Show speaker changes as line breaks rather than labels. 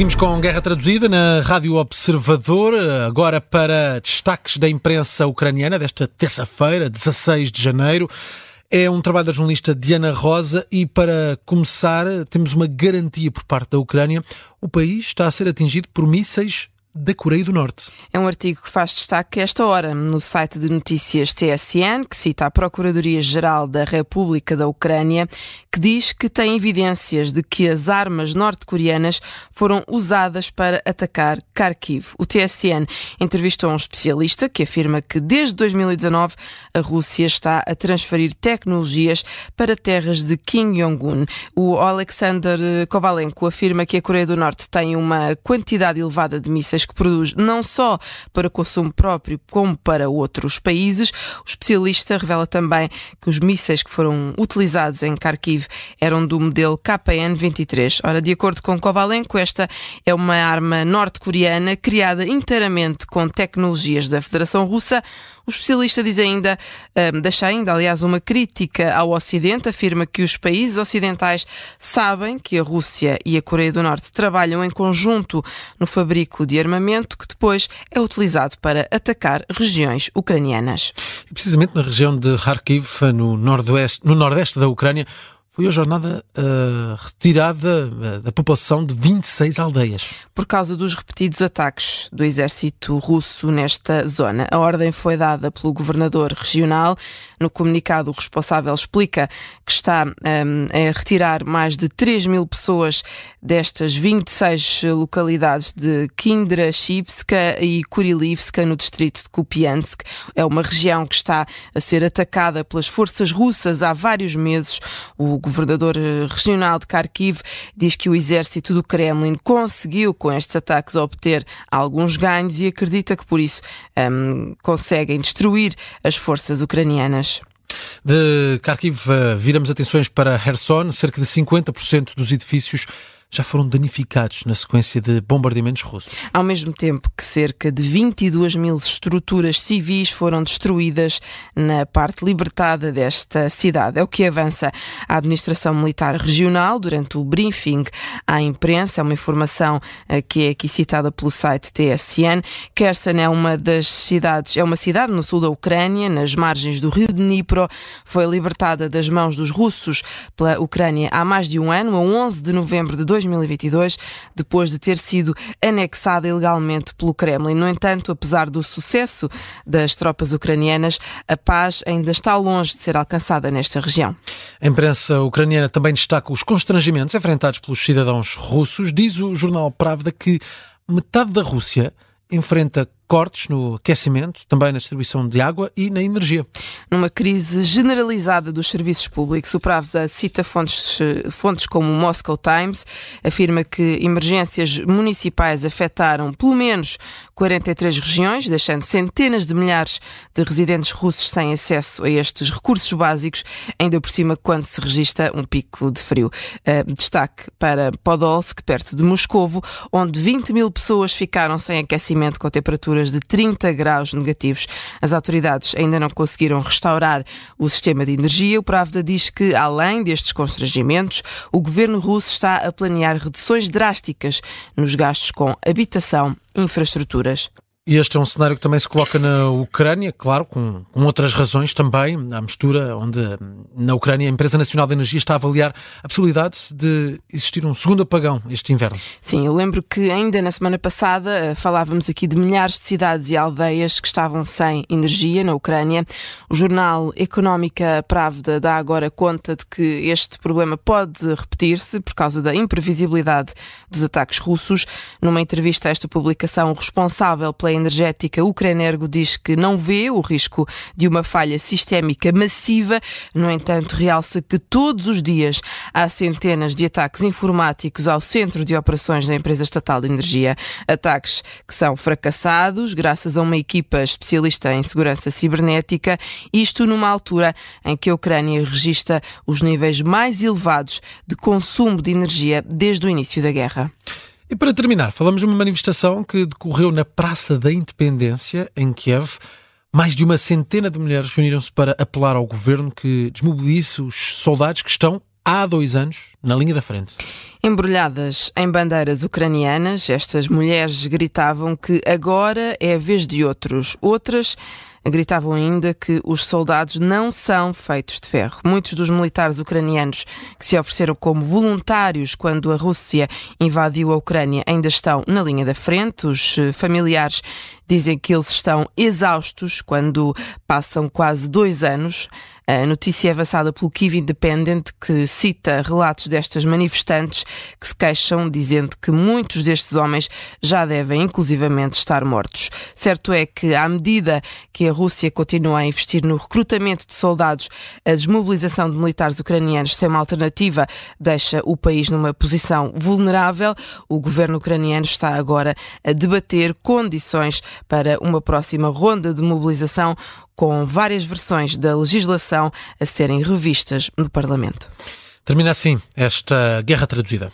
Seguimos com Guerra Traduzida na Rádio Observador, agora para destaques da imprensa ucraniana desta terça-feira, 16 de janeiro. É um trabalho da jornalista Diana Rosa e, para começar, temos uma garantia por parte da Ucrânia. O país está a ser atingido por mísseis da Coreia do Norte.
É um artigo que faz destaque esta hora no site de notícias TSN, que cita a Procuradoria-Geral da República da Ucrânia, que diz que tem evidências de que as armas norte-coreanas foram usadas para atacar Kharkiv. O TSN entrevistou um especialista que afirma que desde 2019 a Rússia está a transferir tecnologias para terras de Kim Jong-un. O Alexander Kovalenko afirma que a Coreia do Norte tem uma quantidade elevada de mísseis que produz não só para consumo próprio, como para outros países. O especialista revela também que os mísseis que foram utilizados em Kharkiv eram do modelo KN-23. Ora, de acordo com Kovalenko, esta é uma arma norte-coreana criada inteiramente com tecnologias da Federação Russa. O especialista diz ainda, um, deixa ainda, aliás, uma crítica ao Ocidente, afirma que os países ocidentais sabem que a Rússia e a Coreia do Norte trabalham em conjunto no fabrico de armamento que depois é utilizado para atacar regiões ucranianas.
Precisamente na região de Kharkiv, no, nordeste, no nordeste da Ucrânia, foi a jornada uh, retirada uh, da população de 26 aldeias.
Por causa dos repetidos ataques do exército russo nesta zona. A ordem foi dada pelo governador regional. No comunicado, o responsável explica que está um, a retirar mais de 3 mil pessoas destas 26 localidades de Kindrashivska e Kurilivska, no distrito de Kupiansk. É uma região que está a ser atacada pelas forças russas há vários meses. O governador eh, regional de Kharkiv diz que o exército do Kremlin conseguiu, com estes ataques, obter alguns ganhos e acredita que por isso um, conseguem destruir as forças ucranianas.
De Kharkiv, eh, viramos atenções para Kherson, cerca de 50% dos edifícios já foram danificados na sequência de bombardeamentos russos.
Ao mesmo tempo que cerca de 22 mil estruturas civis foram destruídas na parte libertada desta cidade. É o que avança a Administração Militar Regional durante o briefing à imprensa. É uma informação eh, que é aqui citada pelo site TSN. Kherson é uma das cidades, é uma cidade no sul da Ucrânia, nas margens do rio Dnipro. Foi libertada das mãos dos russos pela Ucrânia há mais de um ano, a 11 de novembro de 2020. 2022, depois de ter sido anexada ilegalmente pelo Kremlin. No entanto, apesar do sucesso das tropas ucranianas, a paz ainda está longe de ser alcançada nesta região.
A imprensa ucraniana também destaca os constrangimentos enfrentados pelos cidadãos russos. Diz o jornal Pravda que metade da Rússia enfrenta cortes no aquecimento, também na distribuição de água e na energia.
Numa crise generalizada dos serviços públicos, o Pravda cita fontes, fontes como o Moscow Times, afirma que emergências municipais afetaram pelo menos 43 regiões, deixando centenas de milhares de residentes russos sem acesso a estes recursos básicos, ainda por cima quando se registra um pico de frio. Uh, destaque para Podolsk, perto de Moscovo, onde 20 mil pessoas ficaram sem aquecimento com temperaturas temperaturas de 30 graus negativos. As autoridades ainda não conseguiram restaurar o sistema de energia. O Pravda diz que, além destes constrangimentos, o governo russo está a planear reduções drásticas nos gastos com habitação e infraestruturas.
E este é um cenário que também se coloca na Ucrânia, claro, com, com, outras razões também, a mistura, onde na Ucrânia a Empresa Nacional de Energia está a avaliar a possibilidade de existir um segundo apagão este inverno.
Sim, eu lembro que ainda na semana passada eh, falávamos aqui de milhares de cidades e aldeias que estavam sem energia na Ucrânia. O jornal Económica Pravda dá agora conta de que este problema pode repetir-se por causa da imprevisibilidade dos ataques russos. Numa entrevista a esta publicação, o responsável pela energética Ucranergo diz que não vê o risco de uma falha sistémica massiva. No entanto, realça que todos os dias há centenas de ataques informáticos ao centro de operações da empresa estatal de energia. Ataques que são fracassados graças a uma equipa especialista em segurança cibernética, isto numa altura em que a Ucrânia registra os níveis mais elevados de consumo de energia desde o início da guerra.
E para terminar, falamos de uma manifestação que decorreu na Praça da Independência, em Kiev. Mais de uma centena de mulheres reuniram-se para apelar ao governo que desmobilize os soldados que estão há dois anos na linha da frente.
Embrulhadas em bandeiras ucranianas, estas mulheres gritavam que agora é a vez de outros. Outras gritavam ainda que os soldados não são feitos de ferro. Muitos dos militares ucranianos que se ofereceram como voluntários quando a Rússia invadiu a Ucrânia ainda estão na linha da frente. Os eh, familiares dizem que eles estão exaustos quando passam quase dois anos. A notícia é avançada pelo Kiev Independent, que cita relatos destas manifestantes que se queixam, dizendo que muitos destes homens já devem, inclusivamente, estar mortos. Certo é que, à medida que a Rússia continua a investir no recrutamento de soldados, a desmobilização de militares ucranianos sem uma alternativa deixa o país numa posição vulnerável. O governo ucraniano está agora a debater condições para uma próxima ronda de mobilização com várias versões da legislação a serem revistas no Parlamento.
Termina assim esta guerra traduzida.